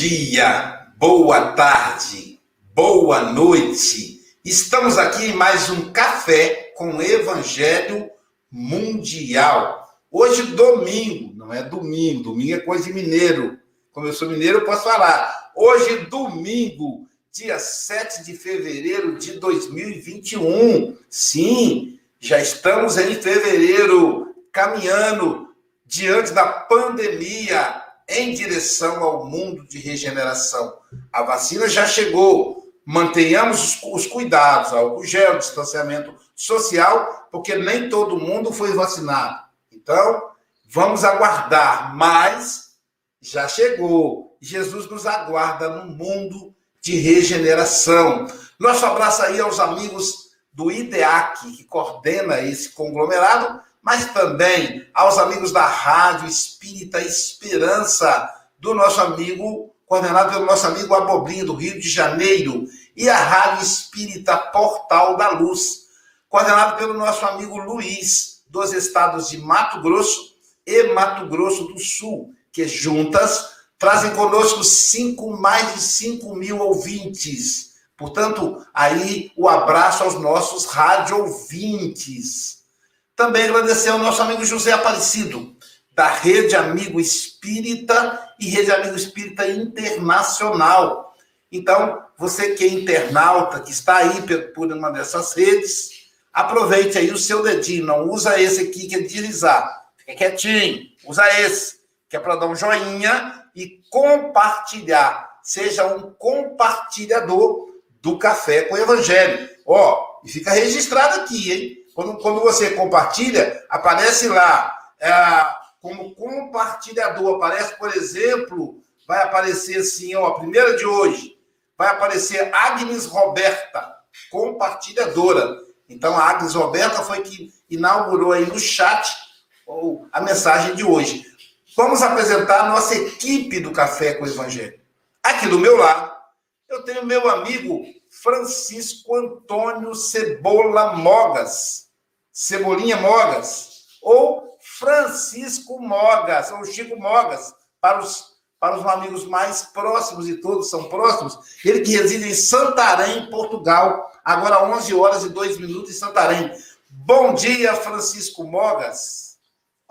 dia, boa tarde, boa noite. Estamos aqui em mais um café com Evangelho Mundial. Hoje, domingo, não é domingo, domingo é coisa de mineiro. Como eu sou mineiro, eu posso falar. Hoje, domingo, dia 7 de fevereiro de 2021. Sim, já estamos em fevereiro, caminhando diante da pandemia em direção ao mundo de regeneração. A vacina já chegou. Mantenhamos os, cuidados, álcool gel, distanciamento social, porque nem todo mundo foi vacinado. Então, vamos aguardar, mas já chegou. Jesus nos aguarda no mundo de regeneração. Nosso abraço aí aos amigos do IDEAC, que coordena esse conglomerado, mas também aos amigos da Rádio Espírita Esperança, do nosso amigo, coordenado pelo nosso amigo Abobrinho, do Rio de Janeiro, e a Rádio Espírita Portal da Luz, coordenado pelo nosso amigo Luiz, dos estados de Mato Grosso e Mato Grosso do Sul, que juntas trazem conosco cinco, mais de 5 mil ouvintes. Portanto, aí o abraço aos nossos rádio ouvintes. Também agradecer ao nosso amigo José Aparecido, da Rede Amigo Espírita e Rede Amigo Espírita Internacional. Então, você que é internauta, que está aí por uma dessas redes, aproveite aí o seu dedinho, não usa esse aqui que é deslizar. Fica quietinho, usa esse, que é para dar um joinha e compartilhar. Seja um compartilhador do Café com o Evangelho. Ó, e fica registrado aqui, hein? Quando, quando você compartilha, aparece lá é, como compartilhador. Aparece, por exemplo, vai aparecer assim, ó, a primeira de hoje. Vai aparecer Agnes Roberta, compartilhadora. Então, a Agnes Roberta foi que inaugurou aí no chat ou, a mensagem de hoje. Vamos apresentar a nossa equipe do Café com o Evangelho. Aqui do meu lado, eu tenho meu amigo Francisco Antônio Cebola Mogas. Cebolinha Mogas, ou Francisco Mogas, ou Chico Mogas, para os, para os amigos mais próximos, e todos são próximos, ele que reside em Santarém, Portugal, agora 11 horas e 2 minutos em Santarém. Bom dia, Francisco Mogas.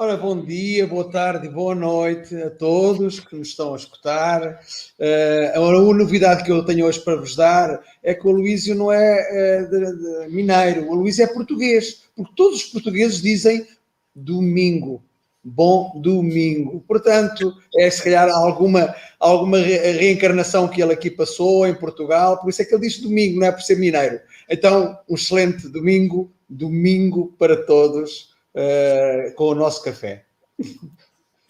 Ora, bom dia, boa tarde, boa noite a todos que nos estão a escutar. Uh, a novidade que eu tenho hoje para vos dar é que o Luísio não é uh, de, de mineiro, o Luísio é português, porque todos os portugueses dizem domingo, bom domingo. Portanto, é se calhar alguma, alguma reencarnação que ele aqui passou em Portugal, por isso é que ele diz domingo, não é por ser mineiro. Então, um excelente domingo, domingo para todos uh, com o nosso café.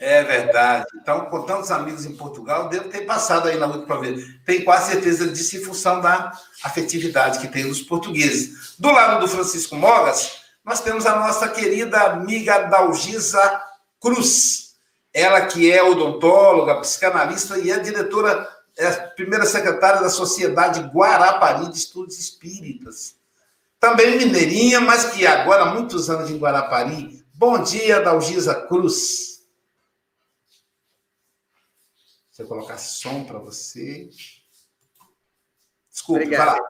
É verdade. Então, com tantos amigos em Portugal, devo ter passado aí na para ver. Tenho quase certeza disso em função da afetividade que tem nos portugueses. Do lado do Francisco Mogas, nós temos a nossa querida amiga Dalgisa Cruz. Ela que é odontóloga, psicanalista e é diretora, é a primeira secretária da Sociedade Guarapari de Estudos Espíritas também mineirinha, mas que agora há muitos anos em Guarapari. Bom dia, Dalgisa Cruz. Se eu colocar som para você. Desculpe, Obrigada. lá.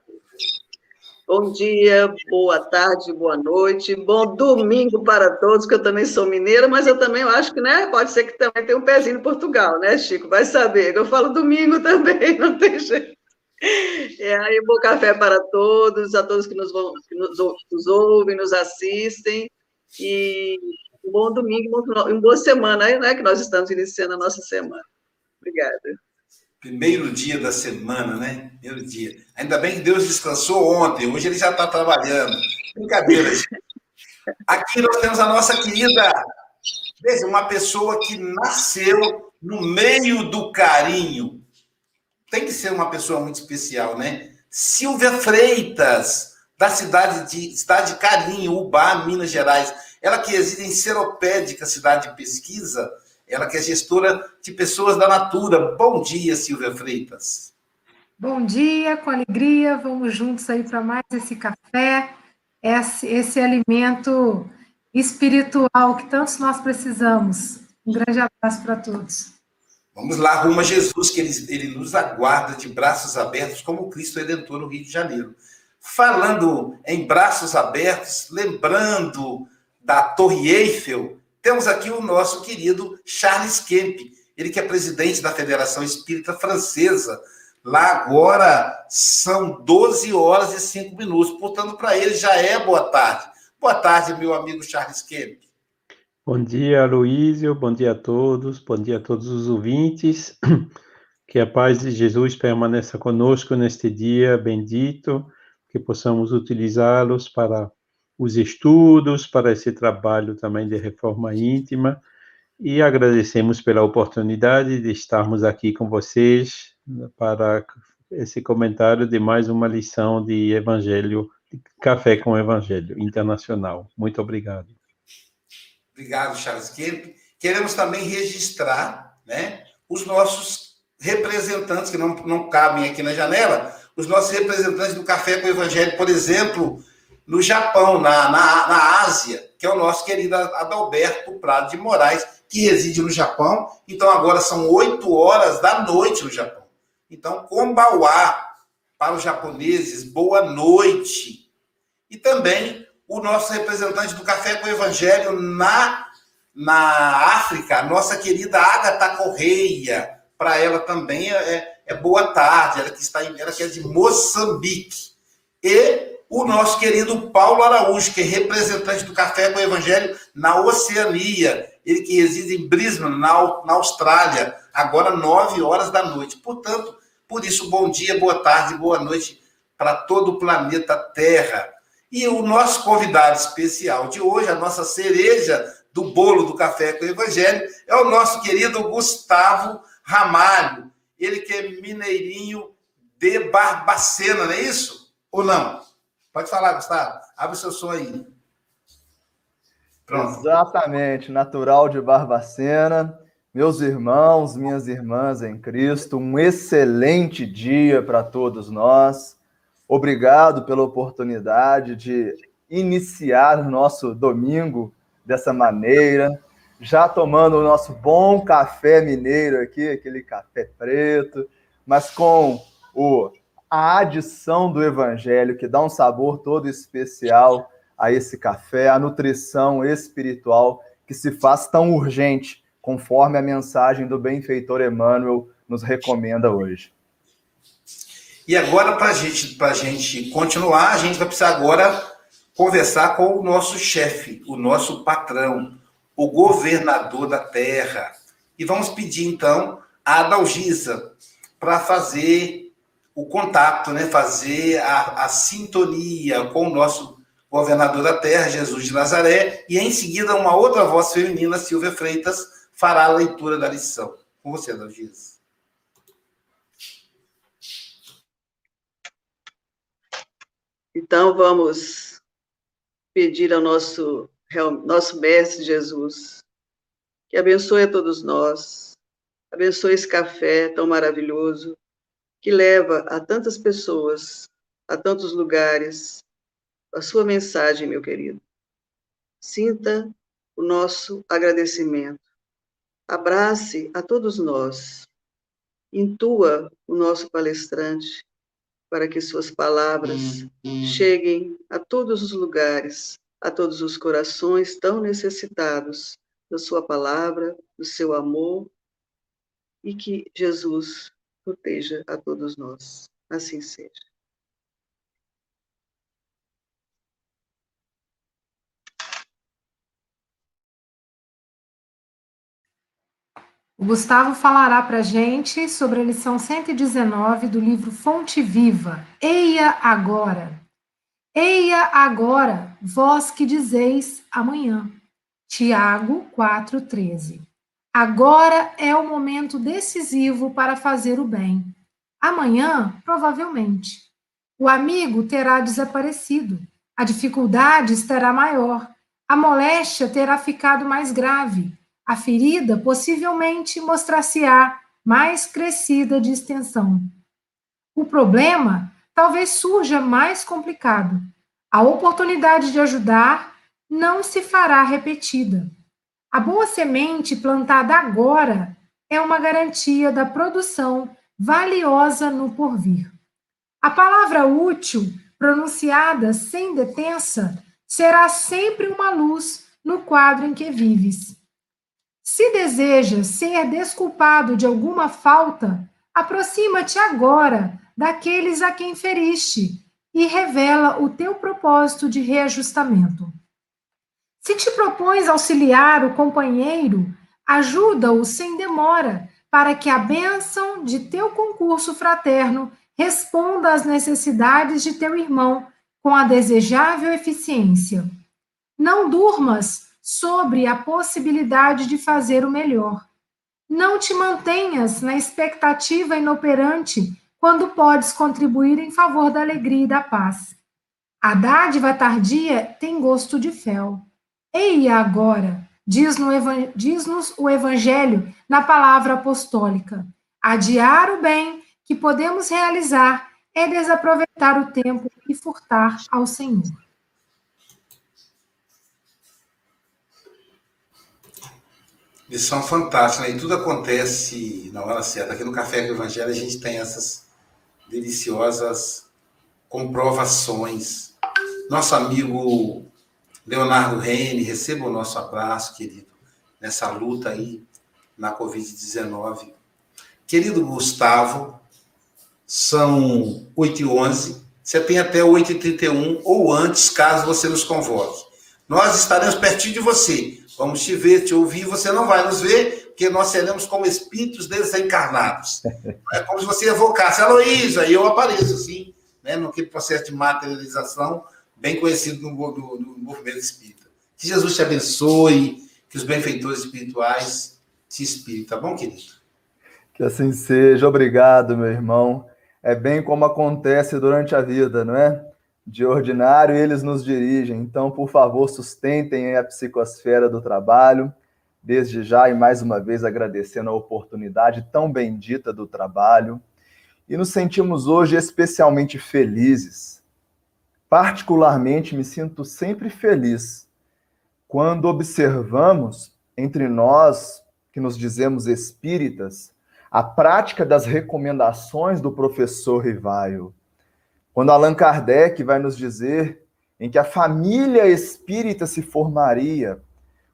Bom dia, boa tarde, boa noite, bom domingo para todos, que eu também sou mineira, mas eu também acho que, né, pode ser que também tenha um pezinho em Portugal, né, Chico? Vai saber, eu falo domingo também, não tem jeito. É, aí, bom café para todos, a todos que nos, vão, que nos, nos ouvem, nos assistem, e um bom domingo, uma boa semana, né, que nós estamos iniciando a nossa semana. Obrigada. Primeiro dia da semana, né? Primeiro dia. Ainda bem que Deus descansou ontem, hoje ele já está trabalhando. Brincadeira. Aqui nós temos a nossa querida, veja, uma pessoa que nasceu no meio do carinho, tem que ser uma pessoa muito especial, né? Silvia Freitas, da cidade de cidade de Carinho, Ubá, Minas Gerais. Ela que reside em Seropédica, cidade de pesquisa, ela que é gestora de pessoas da Natura. Bom dia, Silvia Freitas. Bom dia, com alegria, vamos juntos aí para mais esse café, esse, esse alimento espiritual que tantos nós precisamos. Um grande abraço para todos. Vamos lá, rumo a Jesus, que ele, ele nos aguarda de braços abertos, como Cristo Redentor no Rio de Janeiro. Falando em braços abertos, lembrando da Torre Eiffel, temos aqui o nosso querido Charles Kemp, ele que é presidente da Federação Espírita Francesa. Lá agora são 12 horas e 5 minutos, portanto, para ele já é boa tarde. Boa tarde, meu amigo Charles Kemp. Bom dia, Luísio. Bom dia a todos. Bom dia a todos os ouvintes. Que a paz de Jesus permaneça conosco neste dia bendito, que possamos utilizá-los para os estudos, para esse trabalho também de reforma íntima. E agradecemos pela oportunidade de estarmos aqui com vocês para esse comentário de mais uma lição de Evangelho, de Café com Evangelho Internacional. Muito obrigado. Obrigado, Charles Kemp. Queremos também registrar né, os nossos representantes, que não, não cabem aqui na janela, os nossos representantes do Café com Evangelho, por exemplo, no Japão, na, na, na Ásia, que é o nosso querido Adalberto Prado de Moraes, que reside no Japão. Então, agora são oito horas da noite no Japão. Então, Kombawa, para os japoneses, boa noite. E também o nosso representante do Café com o Evangelho na, na África, nossa querida Agatha Correia. Para ela também é, é, boa tarde, ela que está em, ela que é de Moçambique. E o nosso querido Paulo Araújo, que é representante do Café com o Evangelho na Oceania, ele que reside em Brisbane, na, na Austrália, agora nove horas da noite. Portanto, por isso, bom dia, boa tarde, boa noite para todo o planeta Terra. E o nosso convidado especial de hoje, a nossa cereja do bolo do Café com o Evangelho, é o nosso querido Gustavo Ramalho. Ele que é mineirinho de Barbacena, não é isso? Ou não? Pode falar, Gustavo. Abre o seu som aí. Pronto. Exatamente, natural de Barbacena. Meus irmãos, minhas irmãs em Cristo, um excelente dia para todos nós. Obrigado pela oportunidade de iniciar o nosso domingo dessa maneira, já tomando o nosso bom café mineiro aqui, aquele café preto, mas com o a adição do evangelho, que dá um sabor todo especial a esse café, a nutrição espiritual que se faz tão urgente, conforme a mensagem do benfeitor Emmanuel nos recomenda hoje. E agora, para gente, a gente continuar, a gente vai precisar agora conversar com o nosso chefe, o nosso patrão, o governador da terra. E vamos pedir, então, a Adalgisa para fazer o contato, né? fazer a, a sintonia com o nosso governador da terra, Jesus de Nazaré, e em seguida uma outra voz feminina, Silvia Freitas, fará a leitura da lição. Com você, Adalgisa. Então vamos pedir ao nosso, nosso Mestre Jesus que abençoe a todos nós, abençoe esse café tão maravilhoso, que leva a tantas pessoas, a tantos lugares, a sua mensagem, meu querido. Sinta o nosso agradecimento. Abrace a todos nós. Intua o nosso palestrante para que suas palavras cheguem a todos os lugares, a todos os corações tão necessitados da sua palavra, do seu amor, e que Jesus proteja a todos nós. Assim seja. O Gustavo falará para a gente sobre a lição 119 do livro Fonte Viva. Eia agora. Eia agora, vós que dizeis amanhã. Tiago 4,13. Agora é o momento decisivo para fazer o bem. Amanhã, provavelmente. O amigo terá desaparecido. A dificuldade estará maior. A moléstia terá ficado mais grave. A ferida possivelmente mostrar-se-á mais crescida de extensão. O problema talvez surja mais complicado. A oportunidade de ajudar não se fará repetida. A boa semente plantada agora é uma garantia da produção valiosa no porvir. A palavra útil, pronunciada sem detença, será sempre uma luz no quadro em que vives. Se desejas ser desculpado de alguma falta, aproxima-te agora daqueles a quem feriste e revela o teu propósito de reajustamento. Se te propões auxiliar o companheiro, ajuda-o sem demora, para que a bênção de teu concurso fraterno responda às necessidades de teu irmão com a desejável eficiência. Não durmas sobre a possibilidade de fazer o melhor. Não te mantenhas na expectativa inoperante quando podes contribuir em favor da alegria e da paz. A dádiva tardia tem gosto de fel. Eia agora, diz-nos diz o Evangelho na palavra apostólica, adiar o bem que podemos realizar é desaproveitar o tempo e furtar ao Senhor. Lição fantástica, né? e tudo acontece na hora certa. Aqui no Café com o Evangelho a gente tem essas deliciosas comprovações. Nosso amigo Leonardo Rene, receba o nosso abraço, querido, nessa luta aí na Covid-19. Querido Gustavo, são 8 e 11 você tem até 8 e 31 ou antes, caso você nos convoque. Nós estaremos pertinho de você. Vamos te ver, te ouvir. Você não vai nos ver, porque nós seremos como espíritos desencarnados. É como se você evocasse Aloísa, e eu apareço, assim, né, no processo de materialização, bem conhecido no, no, no movimento espírita. Que Jesus te abençoe, que os benfeitores espirituais te inspirem, tá bom, querido? Que assim seja. Obrigado, meu irmão é bem como acontece durante a vida, não é? De ordinário, eles nos dirigem. Então, por favor, sustentem a psicosfera do trabalho. Desde já, e mais uma vez, agradecendo a oportunidade tão bendita do trabalho. E nos sentimos hoje especialmente felizes. Particularmente, me sinto sempre feliz quando observamos entre nós, que nos dizemos espíritas, a prática das recomendações do professor Rivaio. Quando Allan Kardec vai nos dizer em que a família espírita se formaria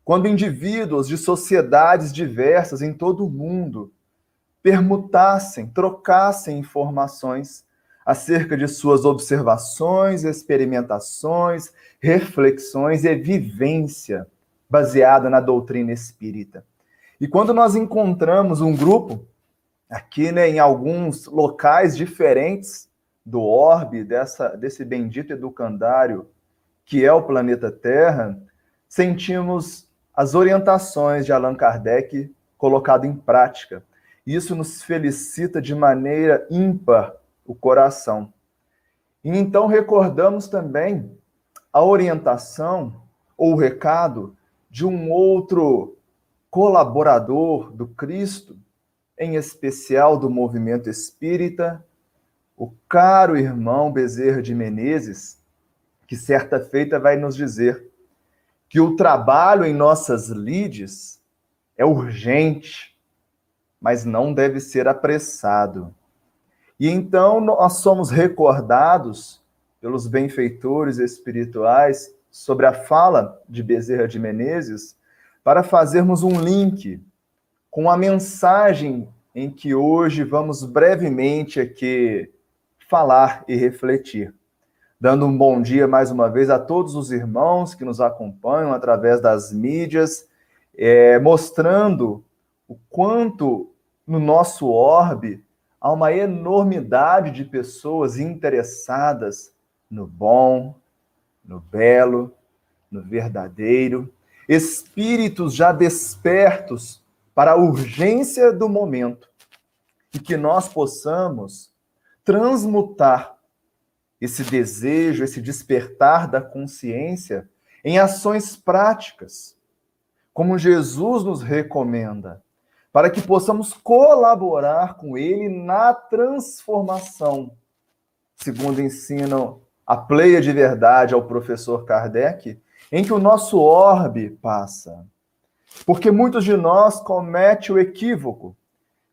quando indivíduos de sociedades diversas em todo o mundo permutassem, trocassem informações acerca de suas observações, experimentações, reflexões e vivência baseada na doutrina espírita. E quando nós encontramos um grupo aqui né, em alguns locais diferentes do orbe, dessa, desse bendito educandário que é o planeta Terra, sentimos as orientações de Allan Kardec colocado em prática. Isso nos felicita de maneira ímpar o coração. E então recordamos também a orientação ou o recado de um outro colaborador do Cristo, em especial do movimento espírita, o caro irmão Bezerra de Menezes, que certa feita vai nos dizer que o trabalho em nossas lides é urgente, mas não deve ser apressado. E então nós somos recordados pelos benfeitores espirituais sobre a fala de Bezerra de Menezes para fazermos um link com a mensagem em que hoje vamos brevemente aqui falar e refletir. Dando um bom dia mais uma vez a todos os irmãos que nos acompanham através das mídias, é, mostrando o quanto no nosso orbe há uma enormidade de pessoas interessadas no bom, no belo, no verdadeiro, espíritos já despertos para a urgência do momento e que nós possamos transmutar esse desejo, esse despertar da consciência em ações práticas, como Jesus nos recomenda, para que possamos colaborar com ele na transformação, segundo ensina a pleia de verdade ao professor Kardec, em que o nosso orbe passa. Porque muitos de nós cometem o equívoco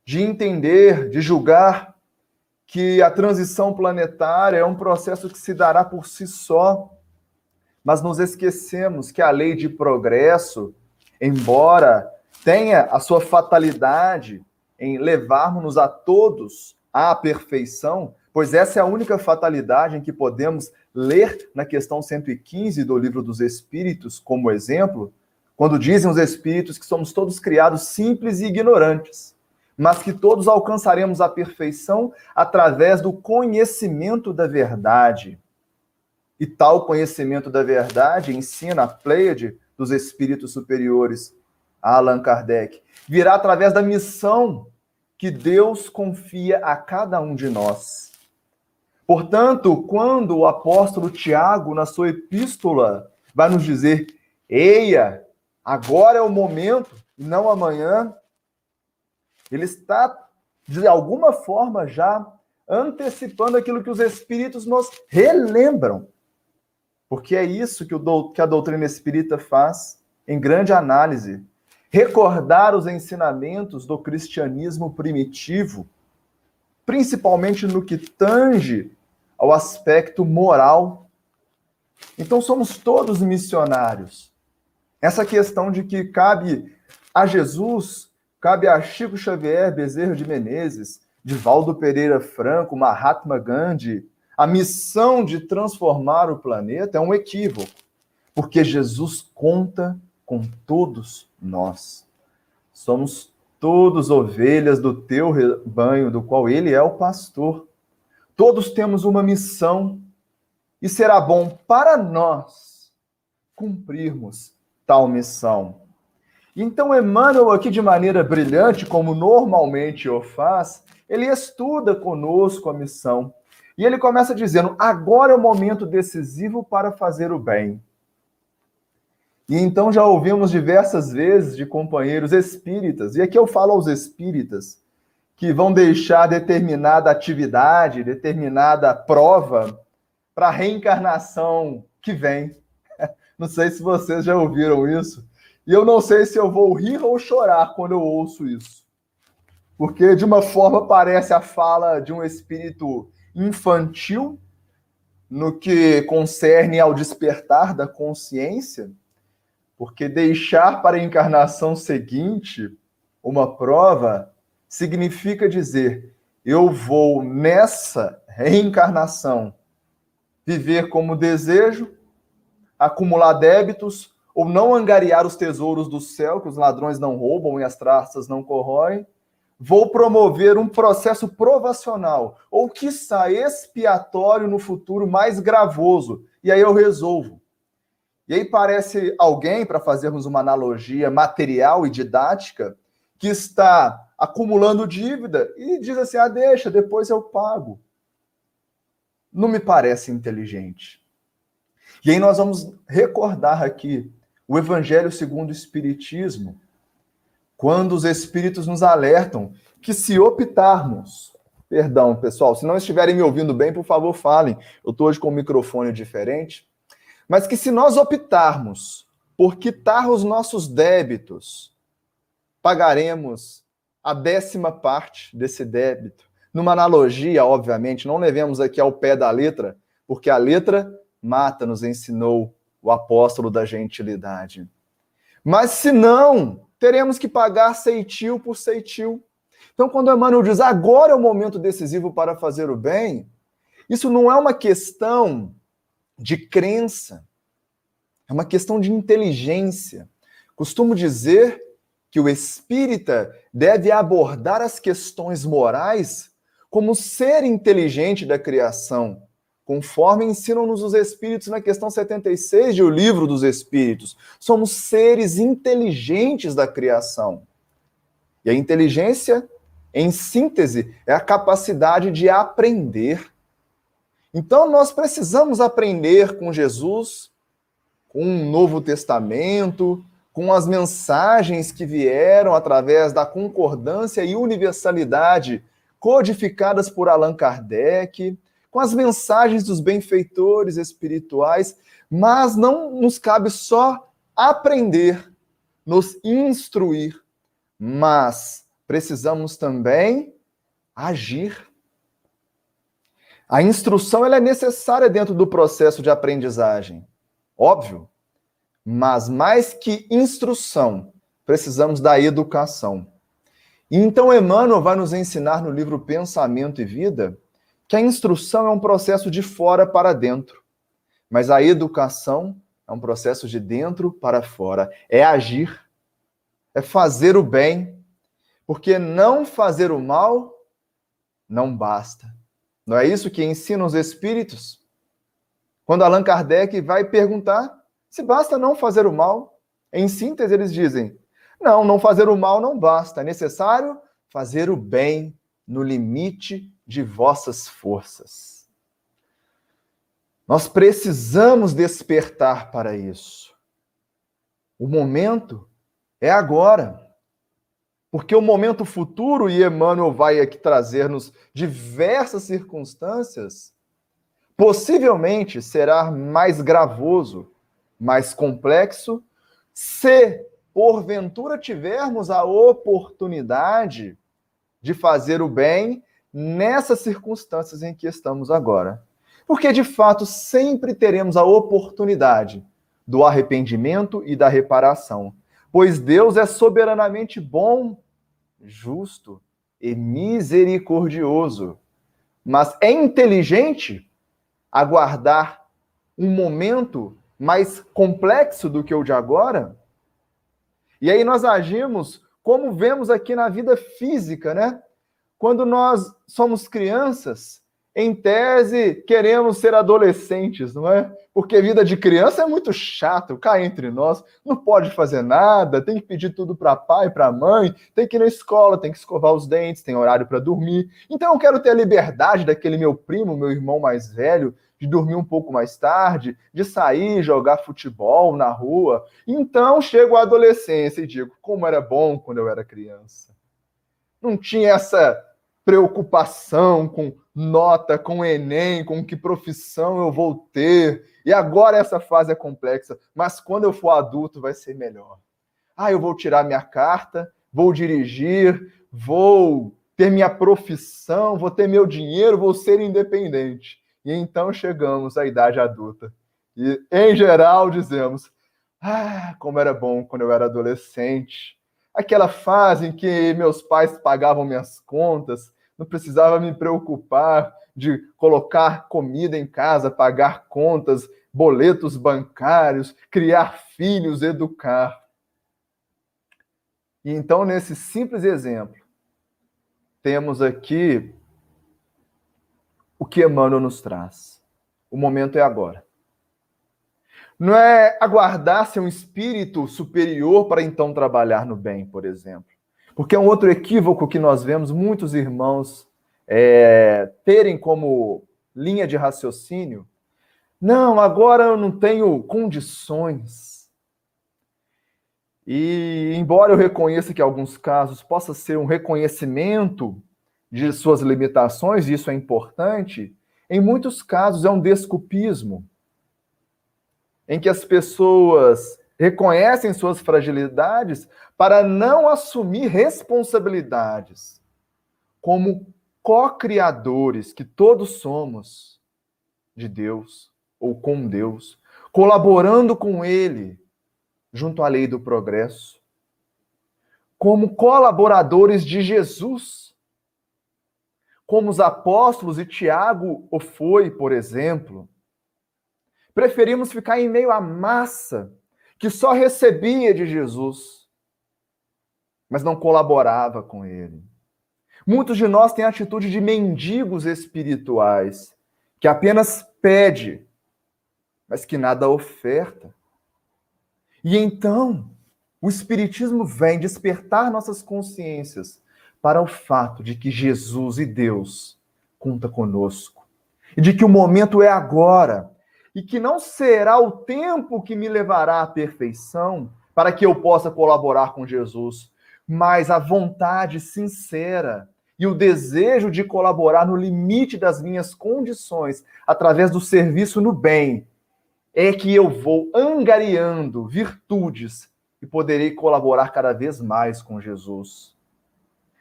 de entender, de julgar que a transição planetária é um processo que se dará por si só, mas nos esquecemos que a lei de progresso, embora tenha a sua fatalidade em levarmos-nos a todos à perfeição, pois essa é a única fatalidade em que podemos ler na questão 115 do Livro dos Espíritos como exemplo, quando dizem os Espíritos que somos todos criados simples e ignorantes, mas que todos alcançaremos a perfeição através do conhecimento da verdade. E tal conhecimento da verdade, ensina a Pleiade dos Espíritos Superiores, Allan Kardec, virá através da missão que Deus confia a cada um de nós. Portanto, quando o apóstolo Tiago, na sua epístola, vai nos dizer: Eia, agora é o momento, não amanhã, ele está, de alguma forma, já antecipando aquilo que os Espíritos nos relembram. Porque é isso que, o, que a doutrina espírita faz em grande análise. Recordar os ensinamentos do cristianismo primitivo principalmente no que tange ao aspecto moral. Então somos todos missionários. Essa questão de que cabe a Jesus, cabe a Chico Xavier Bezerra de Menezes, Divaldo Pereira Franco, Mahatma Gandhi, a missão de transformar o planeta é um equívoco, porque Jesus conta com todos nós. Somos todos ovelhas do teu rebanho, do qual ele é o pastor. Todos temos uma missão e será bom para nós cumprirmos tal missão. Então, Emmanuel, aqui de maneira brilhante, como normalmente o faz, ele estuda conosco a missão. E ele começa dizendo: agora é o momento decisivo para fazer o bem. E então já ouvimos diversas vezes de companheiros espíritas, e aqui eu falo aos espíritas, que vão deixar determinada atividade, determinada prova para a reencarnação que vem. Não sei se vocês já ouviram isso. E eu não sei se eu vou rir ou chorar quando eu ouço isso. Porque, de uma forma, parece a fala de um espírito infantil no que concerne ao despertar da consciência porque deixar para a encarnação seguinte uma prova significa dizer: eu vou nessa reencarnação viver como desejo, acumular débitos ou não angariar os tesouros do céu, que os ladrões não roubam e as traças não corroem. Vou promover um processo provacional, ou quiçá expiatório no futuro mais gravoso. E aí eu resolvo e aí parece alguém, para fazermos uma analogia material e didática, que está acumulando dívida e diz assim: ah, deixa, depois eu pago. Não me parece inteligente. E aí nós vamos recordar aqui o Evangelho segundo o Espiritismo, quando os Espíritos nos alertam que se optarmos, perdão, pessoal, se não estiverem me ouvindo bem, por favor, falem. Eu estou hoje com um microfone diferente. Mas que se nós optarmos por quitar os nossos débitos, pagaremos a décima parte desse débito. Numa analogia, obviamente, não levemos aqui ao pé da letra, porque a letra mata, nos ensinou o apóstolo da gentilidade. Mas se não, teremos que pagar ceitil por ceitil. Então, quando Emmanuel diz agora é o momento decisivo para fazer o bem, isso não é uma questão de crença, é uma questão de inteligência. Costumo dizer que o espírita deve abordar as questões morais como ser inteligente da criação, conforme ensinam-nos os espíritos na questão 76 de O Livro dos Espíritos. Somos seres inteligentes da criação. E a inteligência, em síntese, é a capacidade de aprender. Então, nós precisamos aprender com Jesus, com um Novo Testamento, com as mensagens que vieram através da concordância e universalidade codificadas por Allan Kardec, com as mensagens dos benfeitores espirituais, mas não nos cabe só aprender, nos instruir, mas precisamos também agir. A instrução ela é necessária dentro do processo de aprendizagem, óbvio. Mas mais que instrução, precisamos da educação. Então, Emmanuel vai nos ensinar no livro Pensamento e Vida que a instrução é um processo de fora para dentro, mas a educação é um processo de dentro para fora. É agir, é fazer o bem, porque não fazer o mal não basta. Não é isso que ensinam os espíritos? Quando Allan Kardec vai perguntar se basta não fazer o mal, em síntese, eles dizem: não, não fazer o mal não basta, é necessário fazer o bem no limite de vossas forças. Nós precisamos despertar para isso. O momento é agora. Porque o momento futuro, e Emmanuel vai aqui trazer-nos diversas circunstâncias, possivelmente será mais gravoso, mais complexo, se porventura tivermos a oportunidade de fazer o bem nessas circunstâncias em que estamos agora. Porque, de fato, sempre teremos a oportunidade do arrependimento e da reparação. Pois Deus é soberanamente bom, justo e misericordioso. Mas é inteligente aguardar um momento mais complexo do que o de agora? E aí nós agimos como vemos aqui na vida física, né? Quando nós somos crianças, em tese, queremos ser adolescentes, não é? Porque vida de criança é muito chato, cai entre nós, não pode fazer nada, tem que pedir tudo para pai, para mãe, tem que ir na escola, tem que escovar os dentes, tem horário para dormir. Então eu quero ter a liberdade daquele meu primo, meu irmão mais velho, de dormir um pouco mais tarde, de sair, jogar futebol na rua. Então chego à adolescência e digo: como era bom quando eu era criança. Não tinha essa preocupação com nota, com Enem, com que profissão eu vou ter. E agora essa fase é complexa, mas quando eu for adulto vai ser melhor. Ah, eu vou tirar minha carta, vou dirigir, vou ter minha profissão, vou ter meu dinheiro, vou ser independente. E então chegamos à idade adulta. E, em geral, dizemos: Ah, como era bom quando eu era adolescente. Aquela fase em que meus pais pagavam minhas contas, não precisava me preocupar de colocar comida em casa, pagar contas, boletos bancários, criar filhos, educar. E então, nesse simples exemplo, temos aqui o que Emmanuel nos traz. O momento é agora. Não é aguardar ser um espírito superior para então trabalhar no bem, por exemplo. Porque é um outro equívoco que nós vemos muitos irmãos é, terem como linha de raciocínio. Não, agora eu não tenho condições. E embora eu reconheça que em alguns casos possa ser um reconhecimento de suas limitações, e isso é importante, em muitos casos é um desculpismo, em que as pessoas reconhecem suas fragilidades para não assumir responsabilidades. Como co-criadores que todos somos de Deus ou com Deus, colaborando com Ele junto à lei do progresso, como colaboradores de Jesus, como os apóstolos e Tiago o foi, por exemplo. Preferimos ficar em meio à massa que só recebia de Jesus, mas não colaborava com ele. Muitos de nós têm a atitude de mendigos espirituais, que apenas pede, mas que nada oferta. E então, o Espiritismo vem despertar nossas consciências para o fato de que Jesus e Deus conta conosco. E de que o momento é agora e que não será o tempo que me levará à perfeição para que eu possa colaborar com Jesus, mas a vontade sincera e o desejo de colaborar no limite das minhas condições, através do serviço no bem, é que eu vou angariando virtudes e poderei colaborar cada vez mais com Jesus.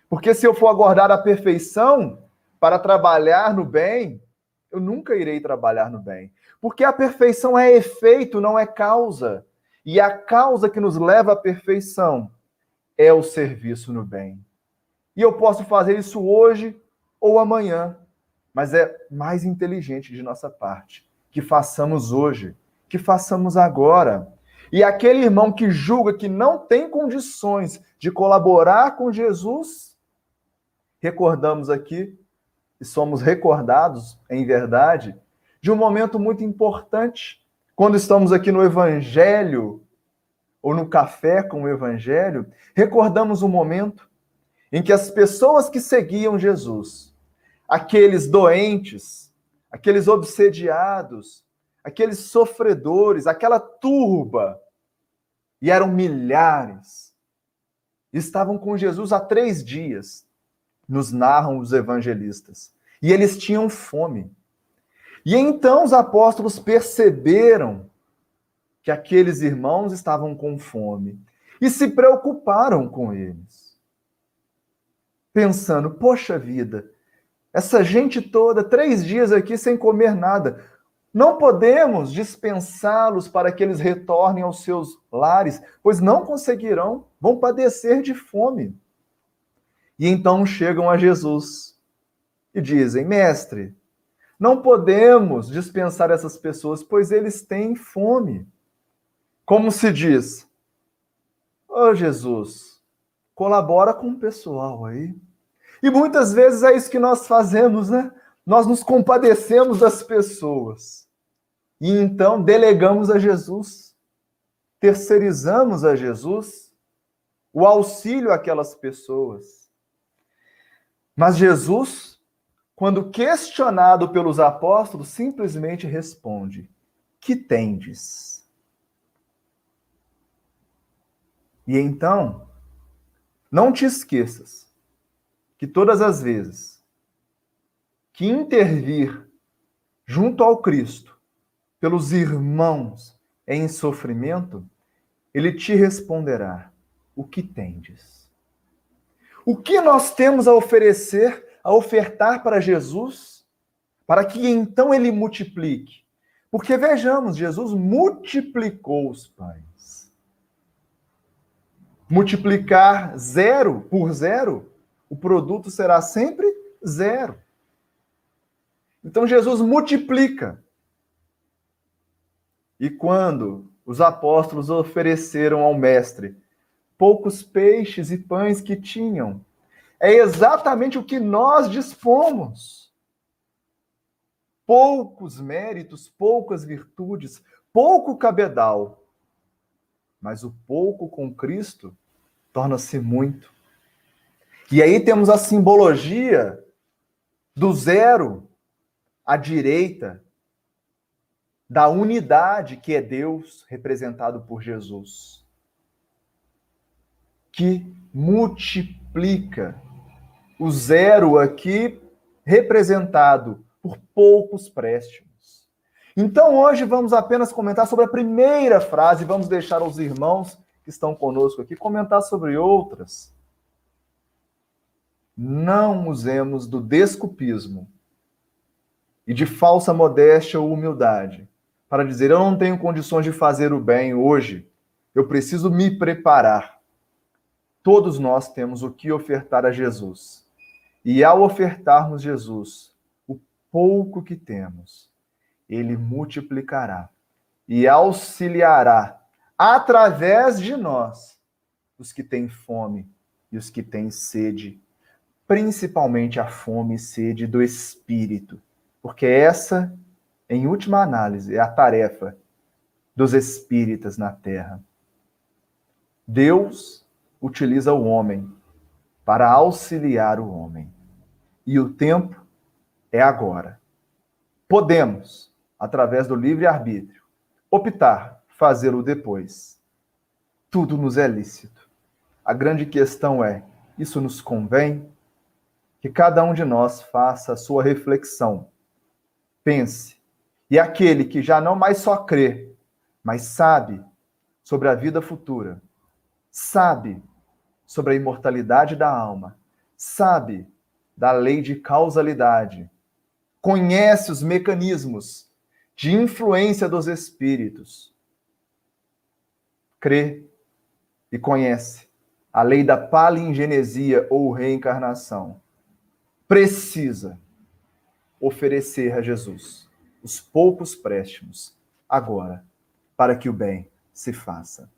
Porque se eu for aguardar a perfeição para trabalhar no bem, eu nunca irei trabalhar no bem. Porque a perfeição é efeito, não é causa. E a causa que nos leva à perfeição é o serviço no bem. E eu posso fazer isso hoje ou amanhã, mas é mais inteligente de nossa parte que façamos hoje, que façamos agora. E aquele irmão que julga que não tem condições de colaborar com Jesus, recordamos aqui, e somos recordados, em verdade, de um momento muito importante, quando estamos aqui no Evangelho, ou no café com o Evangelho, recordamos o um momento em que as pessoas que seguiam Jesus, aqueles doentes, aqueles obsediados, aqueles sofredores, aquela turba, e eram milhares, estavam com Jesus há três dias, nos narram os evangelistas, e eles tinham fome. E então os apóstolos perceberam que aqueles irmãos estavam com fome e se preocuparam com eles. Pensando, poxa vida, essa gente toda, três dias aqui sem comer nada, não podemos dispensá-los para que eles retornem aos seus lares, pois não conseguirão, vão padecer de fome. E então chegam a Jesus e dizem: Mestre, não podemos dispensar essas pessoas, pois eles têm fome. Como se diz? Ô oh, Jesus, colabora com o pessoal aí. E muitas vezes é isso que nós fazemos, né? Nós nos compadecemos das pessoas. E então delegamos a Jesus, terceirizamos a Jesus o auxílio àquelas pessoas. Mas Jesus, quando questionado pelos apóstolos, simplesmente responde: Que tendes? E então, não te esqueças que todas as vezes que intervir junto ao Cristo pelos irmãos em sofrimento, ele te responderá: o que tendes? O que nós temos a oferecer, a ofertar para Jesus, para que então ele multiplique? Porque vejamos, Jesus multiplicou os pães. Multiplicar zero por zero o produto será sempre zero. Então Jesus multiplica. E quando os apóstolos ofereceram ao mestre poucos peixes e pães que tinham, é exatamente o que nós dispomos. Poucos méritos, poucas virtudes, pouco cabedal. Mas o pouco com Cristo torna-se muito. E aí temos a simbologia do zero à direita, da unidade que é Deus, representado por Jesus, que multiplica o zero aqui, representado por poucos préstimos. Então, hoje vamos apenas comentar sobre a primeira frase, vamos deixar os irmãos que estão conosco aqui comentar sobre outras não usemos do desculpismo e de falsa modéstia ou humildade para dizer eu não tenho condições de fazer o bem hoje, eu preciso me preparar. Todos nós temos o que ofertar a Jesus. E ao ofertarmos Jesus, o pouco que temos, ele multiplicará e auxiliará através de nós os que têm fome e os que têm sede principalmente a fome e sede do espírito, porque essa, em última análise, é a tarefa dos espíritas na terra. Deus utiliza o homem para auxiliar o homem. E o tempo é agora. Podemos, através do livre-arbítrio, optar fazê-lo depois. Tudo nos é lícito. A grande questão é: isso nos convém? que cada um de nós faça a sua reflexão. Pense. E aquele que já não mais só crê, mas sabe sobre a vida futura, sabe sobre a imortalidade da alma, sabe da lei de causalidade, conhece os mecanismos de influência dos espíritos, crê e conhece a lei da palingenesia ou reencarnação, precisa oferecer a Jesus os poucos préstimos agora, para que o bem se faça.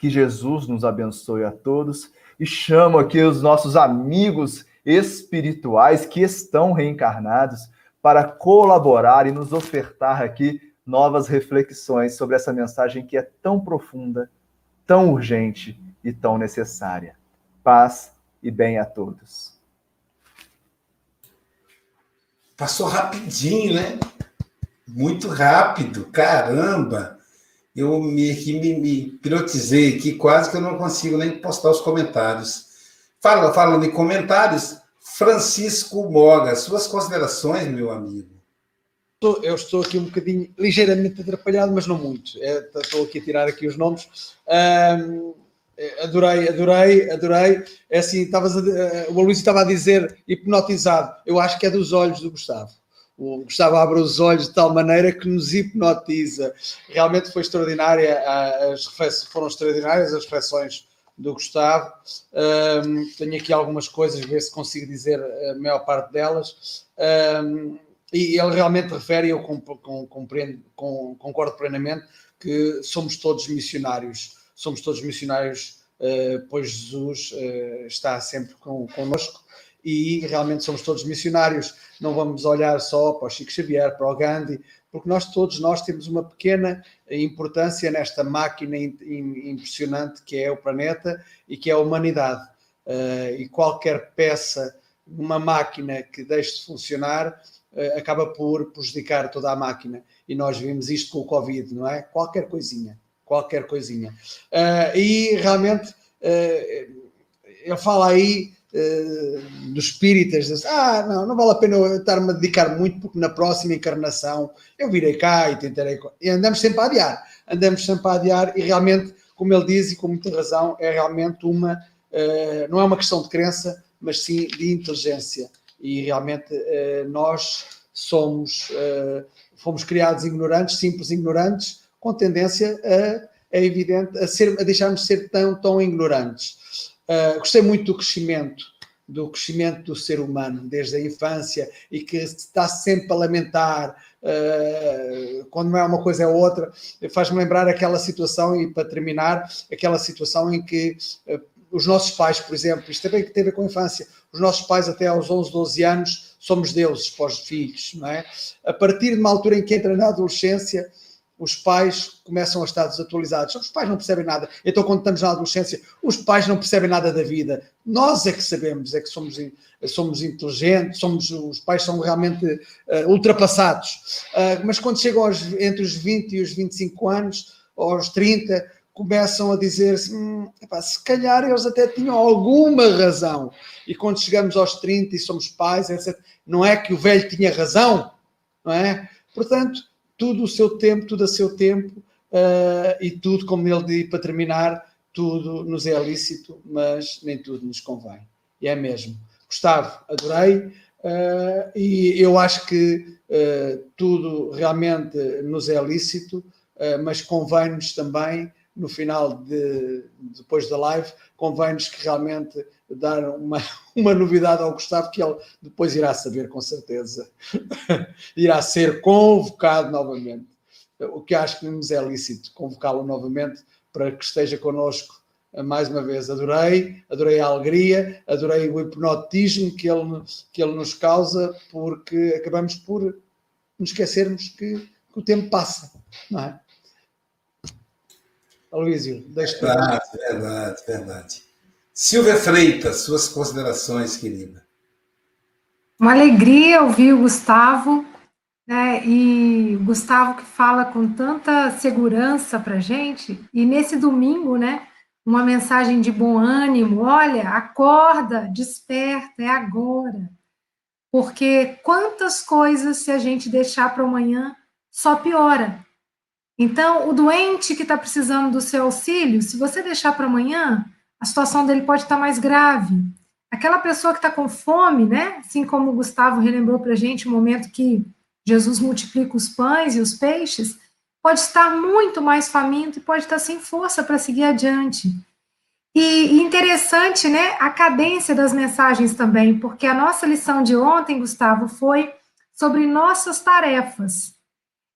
Que Jesus nos abençoe a todos e chamo aqui os nossos amigos espirituais que estão reencarnados para colaborar e nos ofertar aqui novas reflexões sobre essa mensagem que é tão profunda, tão urgente e tão necessária. Paz e bem a todos. Passou rapidinho, né? Muito rápido, caramba! Eu me, me, me pilotizei aqui, quase que eu não consigo nem postar os comentários. Fala, falando em comentários, Francisco Moga, suas considerações, meu amigo. Eu estou aqui um bocadinho, ligeiramente atrapalhado, mas não muito. É, estou aqui a tirar aqui os nomes. Um, adorei, adorei, adorei. É assim, a, o Luís estava a dizer hipnotizado. Eu acho que é dos olhos do Gustavo. O Gustavo abre os olhos de tal maneira que nos hipnotiza. Realmente foi extraordinária, as foram extraordinárias as reflexões do Gustavo. Um, tenho aqui algumas coisas, ver se consigo dizer a maior parte delas. Um, e ele realmente refere, eu compreendo, concordo plenamente, que somos todos missionários. Somos todos missionários, uh, pois Jesus uh, está sempre com, connosco e realmente somos todos missionários. Não vamos olhar só para o Chico Xavier, para o Gandhi, porque nós todos nós temos uma pequena importância nesta máquina impressionante que é o planeta e que é a humanidade. Uh, e qualquer peça, uma máquina que deixe de funcionar, uh, acaba por prejudicar toda a máquina. E nós vimos isto com o Covid, não é? Qualquer coisinha, qualquer coisinha. Uh, e realmente, ele fala aí uh, dos espíritas, ah, não, não vale a pena estar-me a dedicar muito, porque na próxima encarnação eu virei cá e tentarei. E andamos sempre a adiar, andamos sempre a adiar, e realmente, como ele diz, e com muita razão, é realmente uma. Uh, não é uma questão de crença, mas sim de inteligência. E realmente uh, nós somos, fomos criados ignorantes, simples ignorantes, com tendência a, é evidente, a, ser, a deixarmos de ser tão, tão ignorantes. Uh, gostei muito do crescimento, do crescimento do ser humano desde a infância e que está sempre a lamentar uh, quando não é uma coisa é outra. Faz-me lembrar aquela situação, e para terminar, aquela situação em que uh, os nossos pais, por exemplo, isto também tem a ver com a infância, os nossos pais até aos 11, 12 anos somos deuses para os filhos, não é? A partir de uma altura em que entra na adolescência, os pais começam a estar desatualizados. Os pais não percebem nada. Então, quando estamos na adolescência, os pais não percebem nada da vida. Nós é que sabemos, é que somos, somos inteligentes, somos, os pais são realmente uh, ultrapassados. Uh, mas quando chegam aos, entre os 20 e os 25 anos, aos 30, começam a dizer hum, se calhar eles até tinham alguma razão. E quando chegamos aos 30 e somos pais, etc., não é que o velho tinha razão, não é? Portanto, tudo o seu tempo, tudo a seu tempo, uh, e tudo, como ele diz, para terminar, tudo nos é lícito, mas nem tudo nos convém. E é mesmo. Gustavo, adorei, uh, e eu acho que uh, tudo realmente nos é lícito, mas convém-nos também, no final de depois da live, convém-nos que realmente dar uma, uma novidade ao Gustavo que ele depois irá saber com certeza. irá ser convocado novamente. O que acho que nos é lícito convocá-lo novamente para que esteja connosco mais uma vez. Adorei, adorei a alegria, adorei o hipnotismo que ele, que ele nos causa, porque acabamos por nos esquecermos que, que o tempo passa, não é? Aloysio, deixa-te. Verdade, verdade, verdade. Silvia Freitas, suas considerações, querida. Uma alegria ouvir o Gustavo, né? E o Gustavo que fala com tanta segurança para gente. E nesse domingo, né? Uma mensagem de bom ânimo. Olha, acorda, desperta, é agora. Porque quantas coisas, se a gente deixar para amanhã, só piora. Então, o doente que está precisando do seu auxílio, se você deixar para amanhã, a situação dele pode estar mais grave. aquela pessoa que está com fome, né? Assim como o Gustavo relembrou para a gente o momento que Jesus multiplica os pães e os peixes, pode estar muito mais faminto e pode estar sem força para seguir adiante. E, interessante, né, a cadência das mensagens também, porque a nossa lição de ontem, Gustavo, foi sobre nossas tarefas.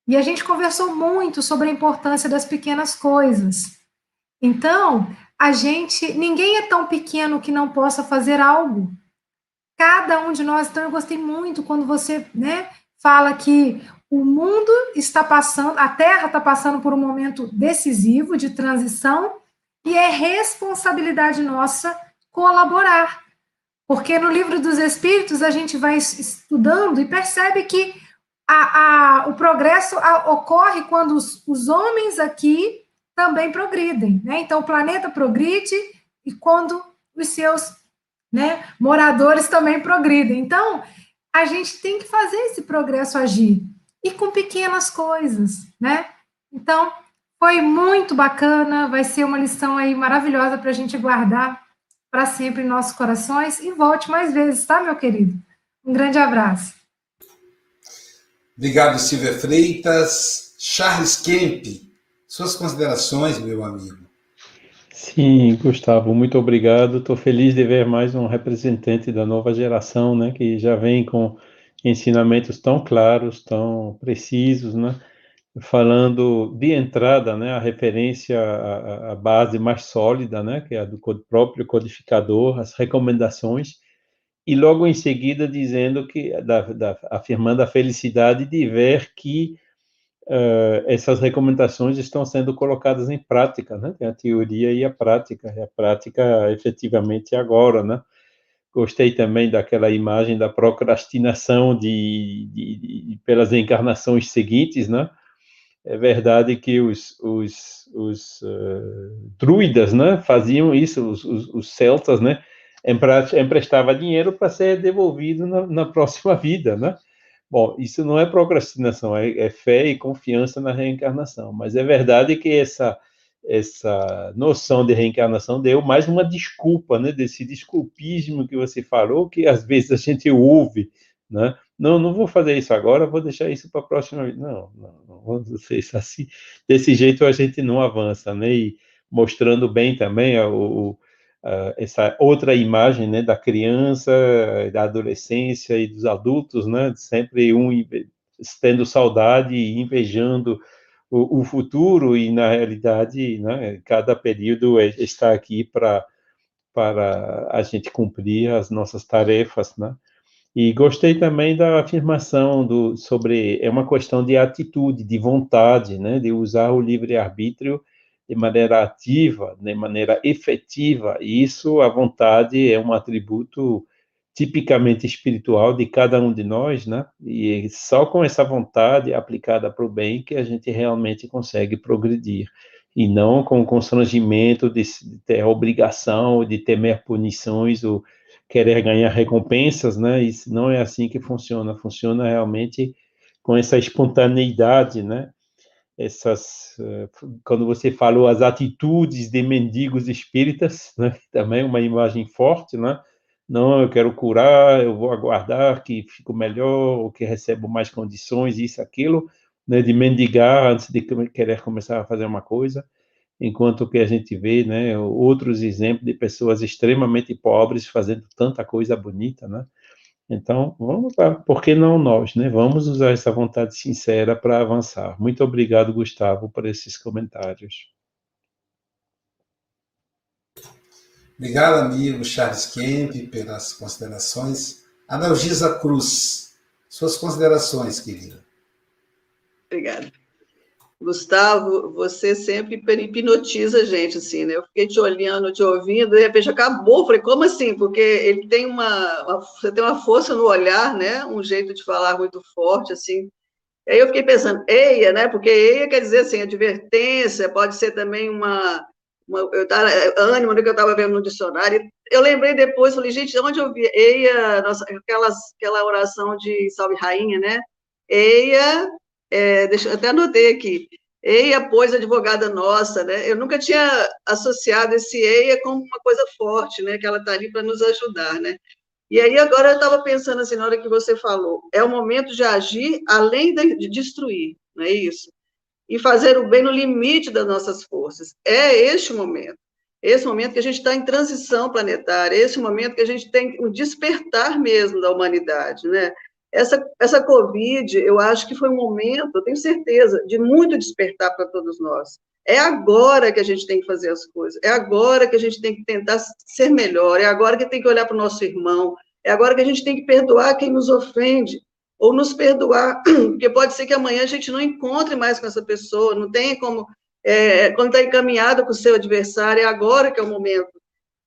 E a gente conversou muito sobre a importância das pequenas coisas. Então, a gente, ninguém é tão pequeno que não possa fazer algo. Cada um de nós, então eu gostei muito quando você, né, fala que o mundo está passando, a Terra está passando por um momento decisivo de transição e é responsabilidade nossa colaborar. Porque no livro dos Espíritos a gente vai estudando e percebe que a, a, o progresso a, ocorre quando os, os, homens aqui também progridem. Né? Então, o planeta progride e quando os seus né, moradores também progridem. Então, a gente tem que fazer esse progresso agir. E com pequenas coisas, né? Então, foi muito bacana, vai ser uma lição aí maravilhosa para a gente guardar para sempre em nossos corações e volte mais vezes, tá, meu querido? Um grande abraço. Obrigado, Silvia Freitas. Charles Kemp, suas considerações, meu amigo. Sim, Gustavo, muito obrigado. Estou feliz de ver mais um representante da nova geração, né, que já vem com ensinamentos tão claros, tão precisos, né? falando de entrada, né, a referência à, base mais sólida, né, que é a do próprio codificador, as recomendações, e logo em seguida dizendo que, da, da, afirmando a felicidade de ver que uh, essas recomendações estão sendo colocadas em prática, né, tem a teoria e a prática, e a prática efetivamente agora, né, Gostei também daquela imagem da procrastinação de, de, de pelas encarnações seguintes, né? é verdade que os, os, os uh, druidas, né, faziam isso, os, os, os celtas, né, emprestava dinheiro para ser devolvido na, na, próxima vida, né? Bom, isso não é procrastinação, é, é, fé e confiança na reencarnação. Mas é verdade que essa essa noção de reencarnação deu mais uma desculpa, né? Desse desculpismo que você falou, que às vezes a gente ouve, né? Não, não vou fazer isso agora, vou deixar isso para a próxima. Não, não, não fazer isso assim. Desse jeito a gente não avança, né? E mostrando bem também o, o essa outra imagem, né, da criança, da adolescência e dos adultos, né? Sempre um tendo saudade e invejando o, o futuro e na realidade, né? Cada período é, está aqui para para a gente cumprir as nossas tarefas, né? E gostei também da afirmação do, sobre é uma questão de atitude, de vontade, né, de usar o livre arbítrio de maneira ativa, de maneira efetiva. E isso, a vontade é um atributo tipicamente espiritual de cada um de nós, né? E só com essa vontade aplicada para o bem que a gente realmente consegue progredir e não com o constrangimento de ter obrigação de temer punições ou querer ganhar recompensas, né? Isso não é assim que funciona. Funciona realmente com essa espontaneidade, né? Essas, eh, quando você falou as atitudes de mendigos espíritas, né? Também uma imagem forte, né? Não, eu quero curar, eu vou aguardar que fico melhor, ou que recebo mais condições, isso, aquilo, né? De mendigar antes de querer começar a fazer uma coisa enquanto que a gente vê, né, outros exemplos de pessoas extremamente pobres fazendo tanta coisa bonita, né? Então, vamos lá, por que não nós, né? Vamos usar essa vontade sincera para avançar. Muito obrigado, Gustavo, por esses comentários. Obrigado, amigo Charles Kemp, pelas considerações. Analgisa Cruz, suas considerações, querida. Obrigada. Gustavo, você sempre hipnotiza a gente, assim, né? Eu fiquei te olhando, te ouvindo, de repente acabou. Falei, como assim? Porque ele tem uma, uma, você tem uma força no olhar, né? Um jeito de falar muito forte, assim. Aí eu fiquei pensando, eia, né? Porque eia quer dizer assim, advertência, pode ser também uma, uma eu tava, ânimo, né, que eu estava vendo no dicionário. Eu lembrei depois, falei, gente, onde eu vi? Eia, nossa, aquelas, aquela oração de Salve Rainha, né? Eia é, deixa, até anotei aqui, Eia, pois, advogada nossa, né? Eu nunca tinha associado esse Eia como uma coisa forte, né? Que ela está ali para nos ajudar, né? E aí agora eu estava pensando assim, na hora que você falou, é o momento de agir além de destruir, não é isso? E fazer o bem no limite das nossas forças. É este o momento. Esse momento que a gente está em transição planetária, esse momento que a gente tem um despertar mesmo da humanidade, né? Essa, essa Covid, eu acho que foi um momento, eu tenho certeza, de muito despertar para todos nós. É agora que a gente tem que fazer as coisas, é agora que a gente tem que tentar ser melhor, é agora que tem que olhar para o nosso irmão, é agora que a gente tem que perdoar quem nos ofende, ou nos perdoar, porque pode ser que amanhã a gente não encontre mais com essa pessoa, não tenha como, é, quando está encaminhado com o seu adversário, é agora que é o momento.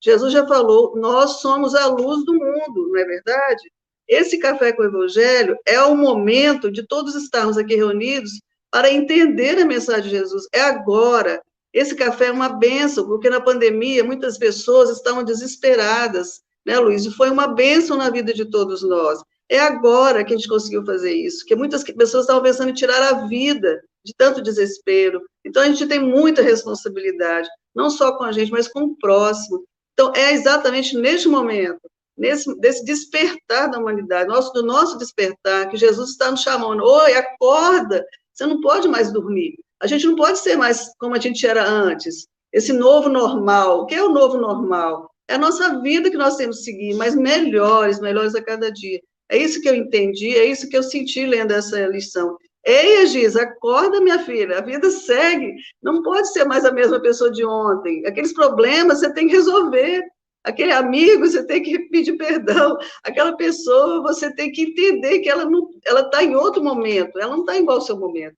Jesus já falou, nós somos a luz do mundo, não é verdade? Esse café com o Evangelho é o momento de todos estarmos aqui reunidos para entender a mensagem de Jesus. É agora. Esse café é uma benção, porque na pandemia muitas pessoas estavam desesperadas, né, Luiz? E foi uma benção na vida de todos nós. É agora que a gente conseguiu fazer isso, que muitas pessoas estavam pensando em tirar a vida de tanto desespero. Então a gente tem muita responsabilidade, não só com a gente, mas com o próximo. Então é exatamente neste momento nesse, desse despertar da humanidade, nosso, do nosso despertar, que Jesus está nos chamando. Oi, acorda! Você não pode mais dormir. A gente não pode ser mais como a gente era antes. Esse novo normal. O que é o novo normal? É a nossa vida que nós temos que seguir, mas melhores, melhores a cada dia. É isso que eu entendi, é isso que eu senti lendo essa lição. Ei, Giz, acorda, minha filha, a vida segue. Não pode ser mais a mesma pessoa de ontem. Aqueles problemas você tem que resolver. Aquele amigo, você tem que pedir perdão. Aquela pessoa, você tem que entender que ela não, ela está em outro momento, ela não está igual ao seu momento.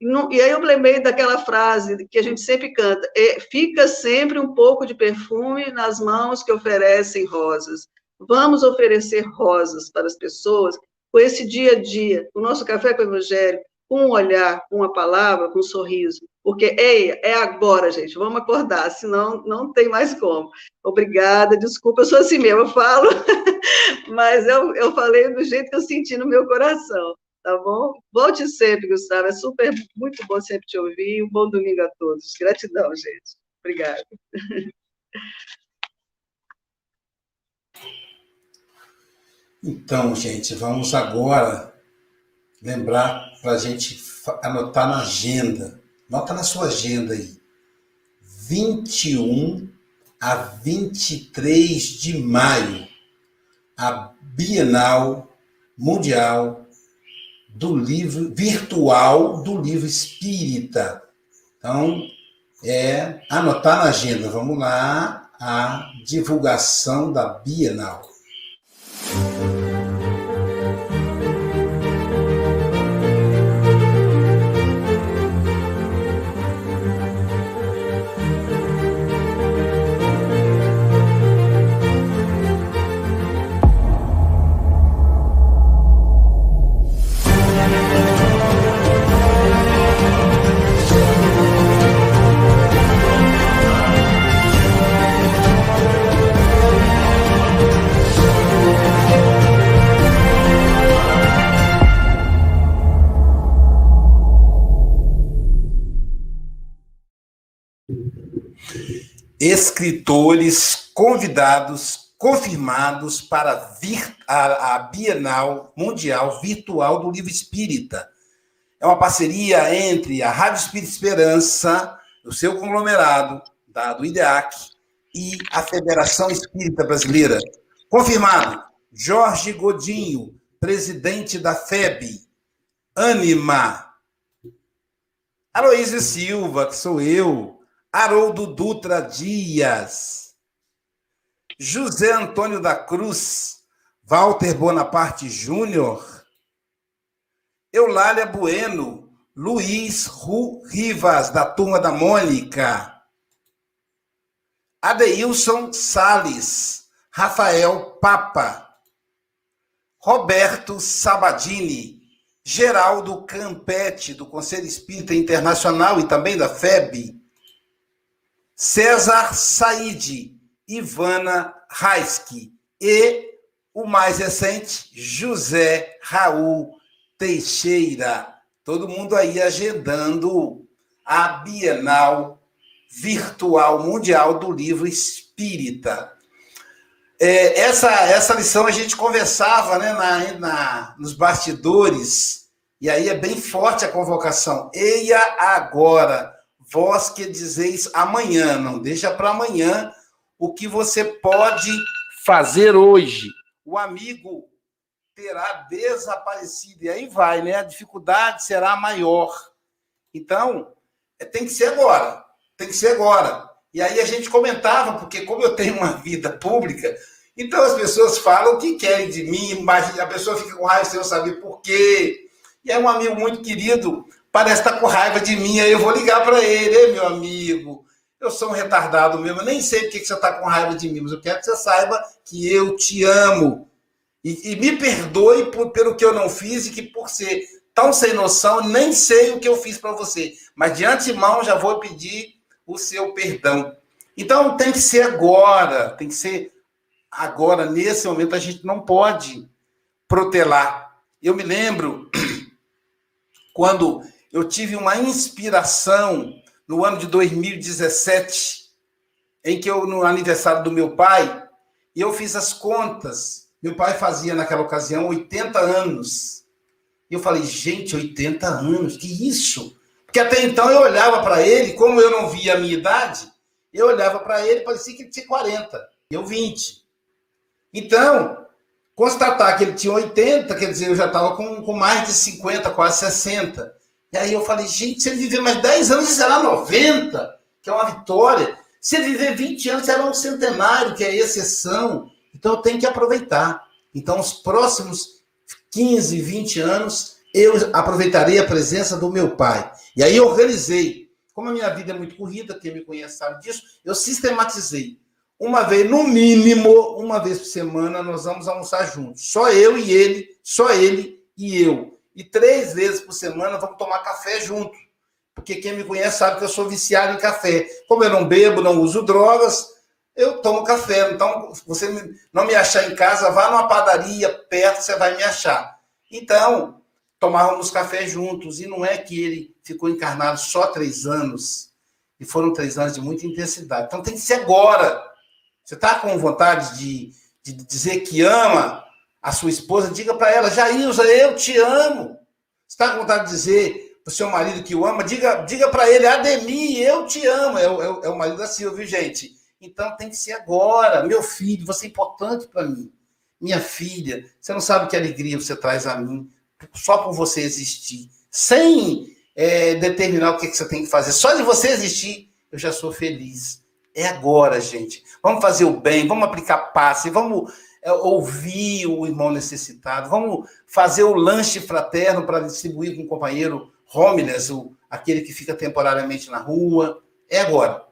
E, não, e, aí eu lembrei daquela frase que a gente sempre canta: é, fica sempre um pouco de perfume nas mãos que oferecem rosas. Vamos oferecer rosas para as pessoas com esse dia a dia, o nosso café com o Evangelho, com um olhar, com uma palavra, com um sorriso. Porque, ei, é agora, gente, vamos acordar, senão não tem mais como. Obrigada, desculpa, eu sou assim mesmo, eu falo, mas eu, eu falei do jeito que eu senti no meu coração, tá bom? Volte sempre, Gustavo, é super, muito bom sempre te ouvir, um bom domingo a todos. Gratidão, gente. Obrigada. Então, gente, vamos agora lembrar para a gente anotar na agenda. Anota na sua agenda aí. 21 a 23 de maio, a Bienal Mundial do livro virtual do livro espírita. Então, é anotar na agenda. Vamos lá, a divulgação da Bienal. Escritores convidados, confirmados para vir à, Bienal Mundial Virtual do Livro Espírita. É uma parceria entre a Rádio Espírita Esperança, o seu conglomerado, da, do IDEAC, e a Federação Espírita Brasileira. Confirmado, Jorge Godinho, presidente da FEB. Anima. Aloísio Silva, que sou eu, Haroldo Dutra Dias, José Antônio da Cruz, Walter Bonaparte Júnior, Eulália Bueno, Luiz Ru Rivas, da Turma da Mônica, Adeilson Sales, Rafael Papa, Roberto Sabadini, Geraldo Campete, do Conselho Espírita Internacional e também da FEB, César Said, Ivana Raiski e o mais recente, José Raul Teixeira. Todo mundo aí agendando a Bienal Virtual Mundial do Livro Espírita. É, essa, essa lição a gente conversava né, na, na, nos bastidores, e aí é bem forte a convocação. Eia agora, vós que dizeis amanhã, não deixa para amanhã o que você pode fazer hoje. O amigo terá desaparecido, e aí vai, né? A dificuldade será maior. Então, é, tem que ser agora. Tem que ser agora. E aí a gente comentava, porque como eu tenho uma vida pública, então as pessoas falam o que querem de mim, mas a pessoa fica com raiva sem eu saber por quê. E é um amigo muito querido, parece estar com raiva de mim, aí eu vou ligar para ele, Ei, meu amigo, eu sou um retardado mesmo, eu nem sei por que você está com raiva de mim, mas eu quero que você saiba que eu te amo. E, e me perdoe por, pelo que eu não fiz e que por ser tão sem noção, nem sei o que eu fiz para você. Mas de antemão já vou pedir o seu perdão. Então tem que ser agora, tem que ser agora, nesse momento, a gente não pode protelar. Eu me lembro quando eu tive uma inspiração no ano de 2017, em que eu, no aniversário do meu pai, e eu fiz as contas. Meu pai fazia naquela ocasião 80 anos. E eu falei, gente, 80 anos, que isso? Porque até então eu olhava para ele, como eu não via a minha idade, eu olhava para ele, parecia que ele tinha 40, eu 20. Então, constatar que ele tinha 80, quer dizer, eu já estava com, com mais de 50, quase 60. E aí eu falei, gente, se ele viver mais 10 anos, será 90, que é uma vitória. Se ele viver 20 anos, será um centenário, que é exceção. Então eu tenho que aproveitar. Então, os próximos 15, 20 anos, eu aproveitarei a presença do meu pai. E aí eu organizei. Como a minha vida é muito corrida, quem me conhece sabe disso, eu sistematizei. Uma vez, no mínimo, uma vez por semana, nós vamos almoçar juntos. Só eu e ele, só ele e eu. E três vezes por semana vamos tomar café junto. Porque quem me conhece sabe que eu sou viciado em café. Como eu não bebo, não uso drogas, eu tomo café. Então, você não me achar em casa, vá numa padaria perto, você vai me achar. Então, tomávamos café juntos. E não é que ele ficou encarnado só três anos. E foram três anos de muita intensidade. Então, tem que ser agora. Você está com vontade de, de dizer que ama a sua esposa? Diga para ela, Jailza, eu te amo. Está com vontade de dizer para o seu marido que o ama? Diga, diga para ele, Ademir, eu te amo. É o, é, é o marido da Silvia, gente? Então tem que ser agora. Meu filho, você é importante para mim. Minha filha, você não sabe que alegria você traz a mim só por você existir. Sem é, determinar o que, que você tem que fazer. Só de você existir, eu já sou feliz. É agora, gente. Vamos fazer o bem, vamos aplicar passe, vamos é, ouvir o irmão necessitado, vamos fazer o lanche fraterno para distribuir com o companheiro homeless, o, aquele que fica temporariamente na rua. É agora.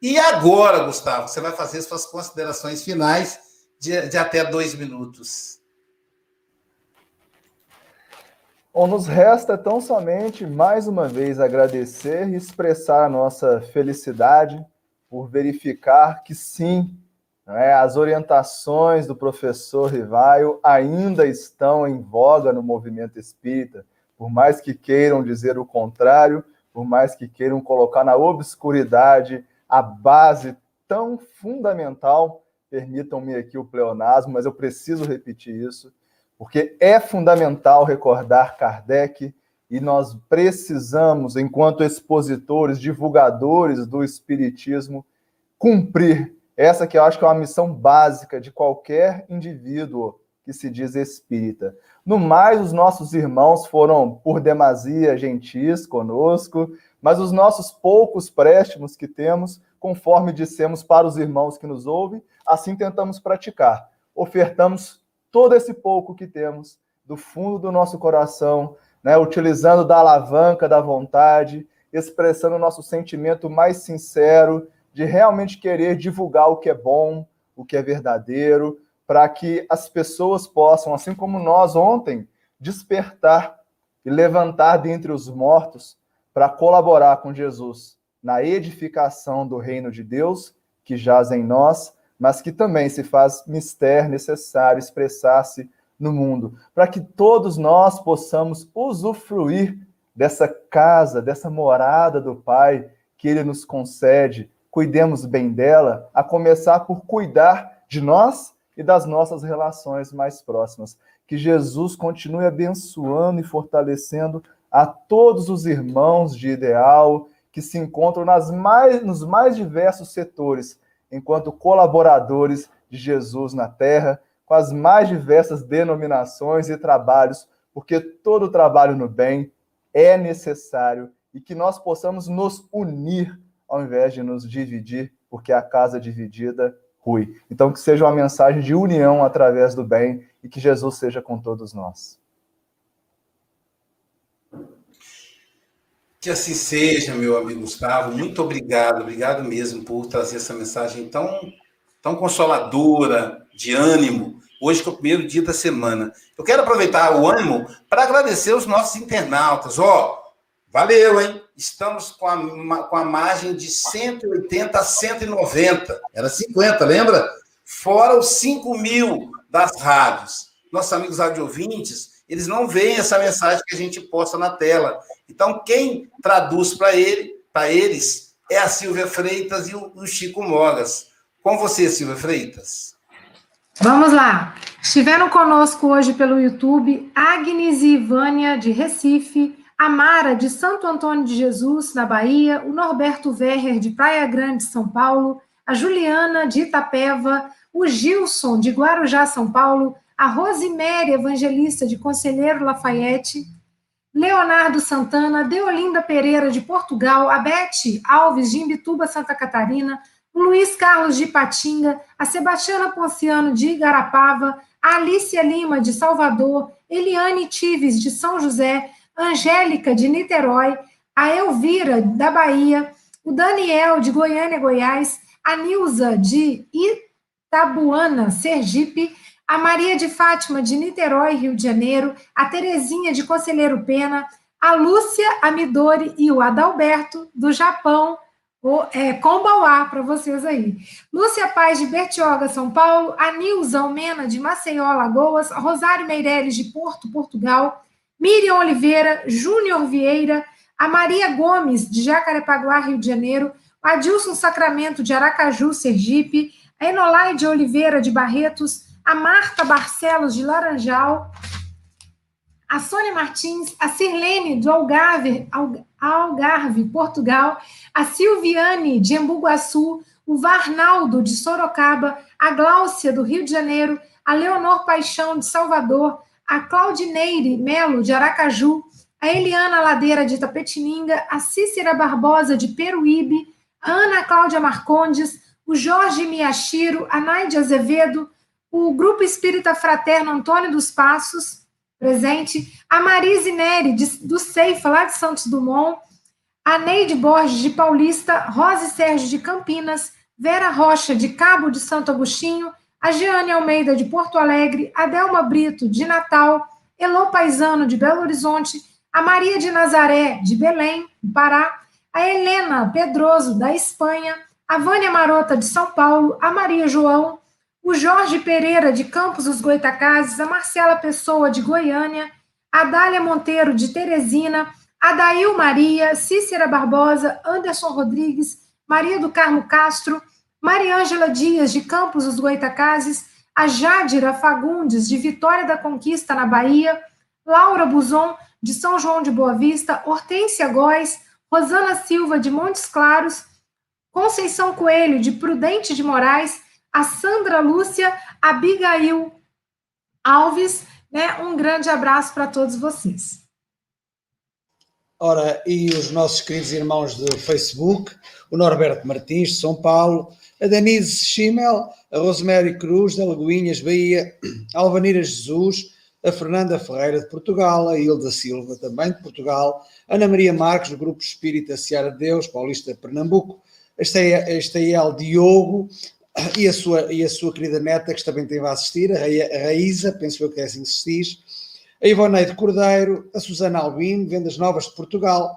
E agora, Gustavo, você vai fazer suas considerações finais de, de até dois minutos. Bom, nos resta tão somente mais uma vez agradecer e expressar a nossa felicidade por verificar que sim, é, as orientações do professor Rivaio ainda estão em voga no movimento espírita, por mais que queiram dizer o contrário, por mais que queiram colocar na obscuridade a base tão fundamental, permitam-me aqui o pleonasmo, mas eu preciso repetir isso, porque é fundamental recordar Kardec e nós precisamos, enquanto expositores, divulgadores do Espiritismo, cumprir essa que eu acho que é uma missão básica de qualquer indivíduo que se diz espírita. No mais, os nossos irmãos foram, por demasia, gentis conosco, mas os nossos poucos préstimos que temos, conforme dissemos para os irmãos que nos ouvem, assim tentamos praticar. Ofertamos todo esse pouco que temos do fundo do nosso coração, né, utilizando da alavanca da vontade, expressando o nosso sentimento mais sincero de realmente querer divulgar o que é bom, o que é verdadeiro, para que as pessoas possam, assim como nós ontem, despertar e levantar dentre os mortos para colaborar com Jesus na edificação do reino de Deus que jaz em nós, mas que também se faz mistério necessário expressar-se no mundo, para que todos nós possamos usufruir dessa casa, dessa morada do Pai que Ele nos concede, cuidemos bem dela, a começar por cuidar de nós e das nossas relações mais próximas. Que Jesus continue abençoando e fortalecendo a todos os irmãos de ideal que se encontram nas mais, nos mais diversos setores, enquanto colaboradores de Jesus na terra, com as mais diversas denominações e trabalhos, porque todo trabalho no bem é necessário e que nós possamos nos unir ao invés de nos dividir, porque a casa dividida rui. Então, que seja uma mensagem de união através do bem e que Jesus seja com todos nós. Que assim seja, meu amigo Gustavo. Muito obrigado, obrigado mesmo por trazer essa mensagem tão, tão consoladora, de ânimo. Hoje que é o primeiro dia da semana. Eu quero aproveitar o ânimo para agradecer os nossos internautas. Ó, oh, valeu, hein? Estamos com a, com a margem de 180 a 190. Era 50, lembra? Fora os 5 mil das rádios. Nossos amigos radiovintes eles não veem essa mensagem que a gente posta na tela. Então, quem traduz para ele, para eles, é a Silvia Freitas e o, o Chico Mogas. Com você, Silvia Freitas. Vamos lá. Estiveram conosco hoje pelo YouTube Agnes e Ivânia, de Recife, a Mara, de Santo Antônio de Jesus, na Bahia, o Norberto Verrer, de Praia Grande, São Paulo, a Juliana, de Itapeva, o Gilson, de Guarujá, São Paulo, a Rosemary Evangelista de Conselheiro Lafayette, Leonardo Santana, Deolinda Pereira de Portugal, a Beth Alves de Imbituba, Santa Catarina, o Luiz Carlos de Patinga, a Sebastiana Ponciano de Igarapava, a Alicia Lima de Salvador, Eliane Tives de São José, Angélica de Niterói, a Elvira da Bahia, o Daniel de Goiânia, Goiás, a Nilza de Itabuana, Sergipe, a Maria de Fátima de Niterói, Rio de Janeiro, a Terezinha de Conselheiro Pena, a Lúcia Amidori e o Adalberto do Japão, o, é, Combauá para vocês aí. Lúcia Paz de Bertioga, São Paulo, a Nilza Almena de Maceió, Lagoas, Rosário Meireles de Porto, Portugal, Miriam Oliveira, Júnior Vieira, a Maria Gomes de Jacarepaguá, Rio de Janeiro, a Adilson Sacramento de Aracaju, Sergipe, a Enolaide Oliveira de Barretos, a Marta Barcelos, de Laranjal, a Sônia Martins, a Sirlene, do Algarve, Algarve, Portugal, a Silviane, de Embu-Guaçu, o Varnaldo, de Sorocaba, a Gláucia, do Rio de Janeiro, a Leonor Paixão, de Salvador, a Claudineire Melo, de Aracaju, a Eliana Ladeira, de Tapetininga, a Cícera Barbosa, de Peruíbe, a Ana Cláudia Marcondes, o Jorge Miyashiro, a Naide Azevedo, o Grupo Espírita Fraterno Antônio dos Passos, presente, a Marise Neri, de, do Ceifa, lá de Santos Dumont, a Neide Borges, de Paulista, Rose Sérgio, de Campinas, Vera Rocha, de Cabo de Santo Agostinho, a Jeane Almeida, de Porto Alegre, a Delma Brito, de Natal, Elô Paisano, de Belo Horizonte, a Maria de Nazaré, de Belém, Pará, a Helena Pedroso, da Espanha, a Vânia Marota, de São Paulo, a Maria João, o Jorge Pereira, de Campos dos Goitacazes, a Marcela Pessoa, de Goiânia, a Dália Monteiro, de Teresina, a Dail Maria, Cícera Barbosa, Anderson Rodrigues, Maria do Carmo Castro, Mariângela Dias, de Campos dos Goitacazes, a Jádira Fagundes, de Vitória da Conquista, na Bahia, Laura Buzon, de São João de Boa Vista, Hortência Góes, Rosana Silva, de Montes Claros, Conceição Coelho, de Prudente de Moraes, a Sandra Lúcia Abigail Alves. Né? Um grande abraço para todos vocês. Ora, e os nossos queridos irmãos do Facebook, o Norberto Martins, de São Paulo, a Denise Schimmel, a Rosemary Cruz, de Lagoinhas, Bahia, a Alvanira Jesus, a Fernanda Ferreira, de Portugal, a Hilda Silva, também de Portugal, Ana Maria Marques, do Grupo Espírita Seara de Deus, Paulista Pernambuco, a Estael Diogo, e a sua, e a sua querida neta, que também teve a assistir, a, Raíza, penso eu que é assim que se diz, a Ivoneide Cordeiro, a Susana Albino, Vendas Novas de Portugal,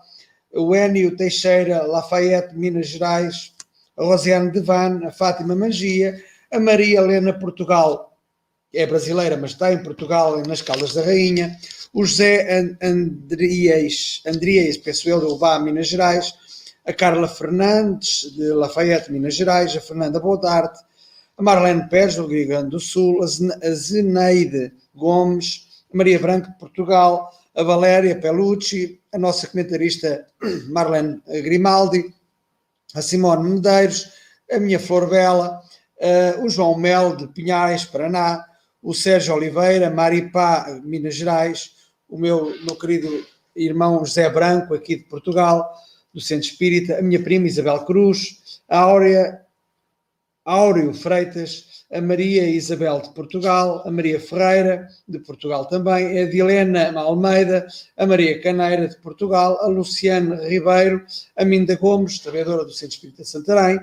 o Enio Teixeira, Lafayette, Minas Gerais, a Rosiane Devan, a Fátima Magia, a Maria Helena Portugal, é brasileira, mas está em Portugal, nas Caldas da Rainha, o José Andrias, Andrias peço eu, de Ubá, Minas Gerais, a Carla Fernandes, de Lafayette, Minas Gerais, a Fernanda Bodarte, a Marlene Pérez, do Rio Grande do Sul, a Zeneide Gomes, a Maria Branco, de Portugal, a Valéria Pelucci, a nossa comentarista Marlene Grimaldi, a Simone Medeiros, a minha Flor Bela, uh, o João Mel, de Pinhais, Paraná, o Sérgio Oliveira, Maripá, Minas Gerais, o meu, meu querido irmão José Branco, aqui de Portugal, do Centro Espírita, a minha prima Isabel Cruz, a Áurea, Áureo Freitas, a Maria Isabel de Portugal, a Maria Ferreira, de Portugal também, a Dilena Almeida, a Maria Caneira, de Portugal, a Luciane Ribeiro, a Minda Gomes, trabalhadora do Centro Espírita Santarém,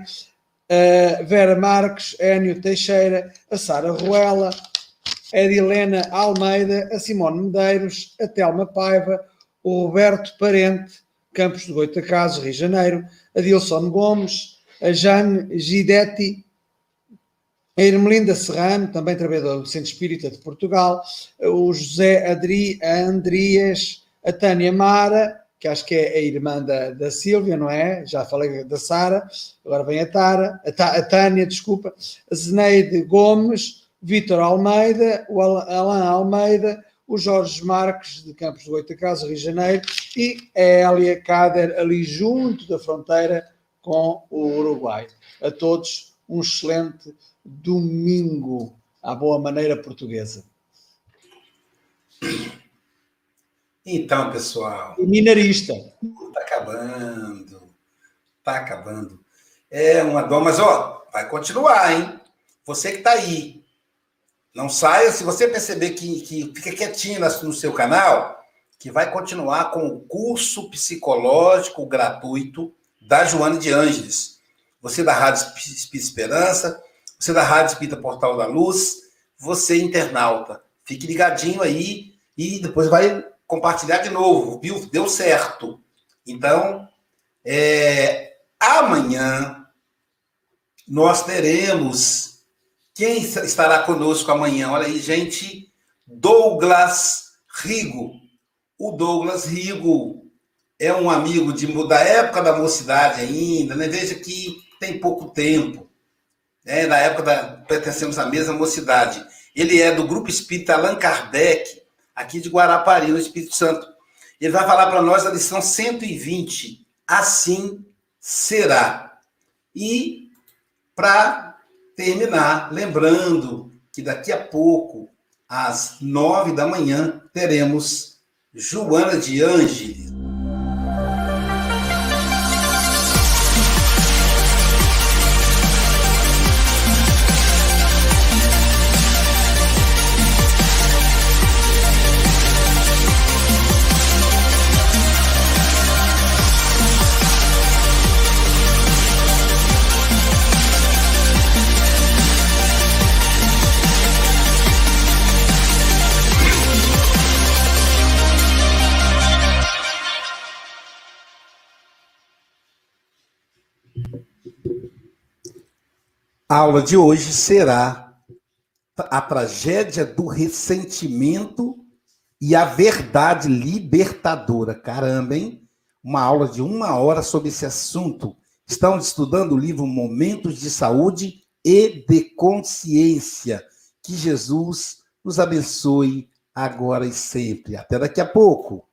a Vera Marques, a Enio Teixeira, a Sara Ruela, a Edilena Almeida, a Simone Medeiros, a Telma Paiva, o Roberto Parente, Campos de Goitacaso, Rio de Janeiro, a Dilson Gomes, a Jane Gidetti, a Irmelinda Serrano, também trabalhadora do Centro Espírita de Portugal, o José Adri, a Andrias, a Tânia Mara, que acho que é a irmã da, da Silvia, não é? Já falei da Sara, agora vem a Tara, a, a Tânia, desculpa, a Zeneide Gomes, Vítor Almeida, o Alain Almeida, o Jorge Marques, de Campos do Goitacazes, Rio de Janeiro, e a Hélia Cader, ali junto da fronteira com o Uruguai. A todos, um excelente domingo à boa maneira portuguesa. Então, pessoal. E minarista. Está acabando. Está acabando. É uma dor, mas ó, vai continuar, hein? Você que está aí. Não saia. Se você perceber que, que fica quietinho no seu canal, que vai continuar com o curso psicológico gratuito da Joana de Ângeles. Você da Rádio Esperança, você da Rádio Espírita Portal da Luz, você internauta. Fique ligadinho aí e depois vai compartilhar de novo, viu? Deu certo. Então, é, amanhã nós teremos. Quem estará conosco amanhã? Olha aí, gente. Douglas Rigo. O Douglas Rigo é um amigo de, da época da mocidade ainda, né? Veja que tem pouco tempo. Né? Na época da. pertencemos à mesma mocidade. Ele é do Grupo Espírita Allan Kardec, aqui de Guarapari, no Espírito Santo. Ele vai falar para nós a lição 120. Assim será. E, para terminar, lembrando que daqui a pouco, às nove da manhã, teremos Joana de Ângeles. A aula de hoje será a tragédia do ressentimento e a verdade libertadora. Caramba, hein? Uma aula de uma hora sobre esse assunto. Estamos estudando o livro Momentos de Saúde e de Consciência. Que Jesus nos abençoe agora e sempre. Até daqui a pouco.